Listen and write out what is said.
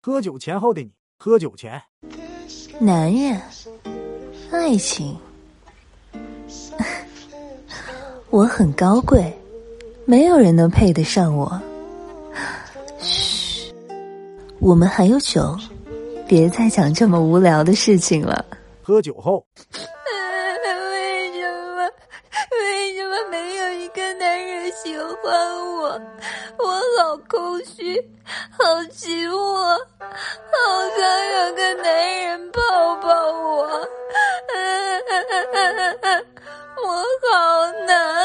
喝酒前后的你，喝酒前。男人，爱情，我很高贵，没有人能配得上我。嘘，我们还有酒，别再讲这么无聊的事情了。喝酒后。喜欢我，我好空虚，好寂寞，好想有个男人抱抱我。我好难。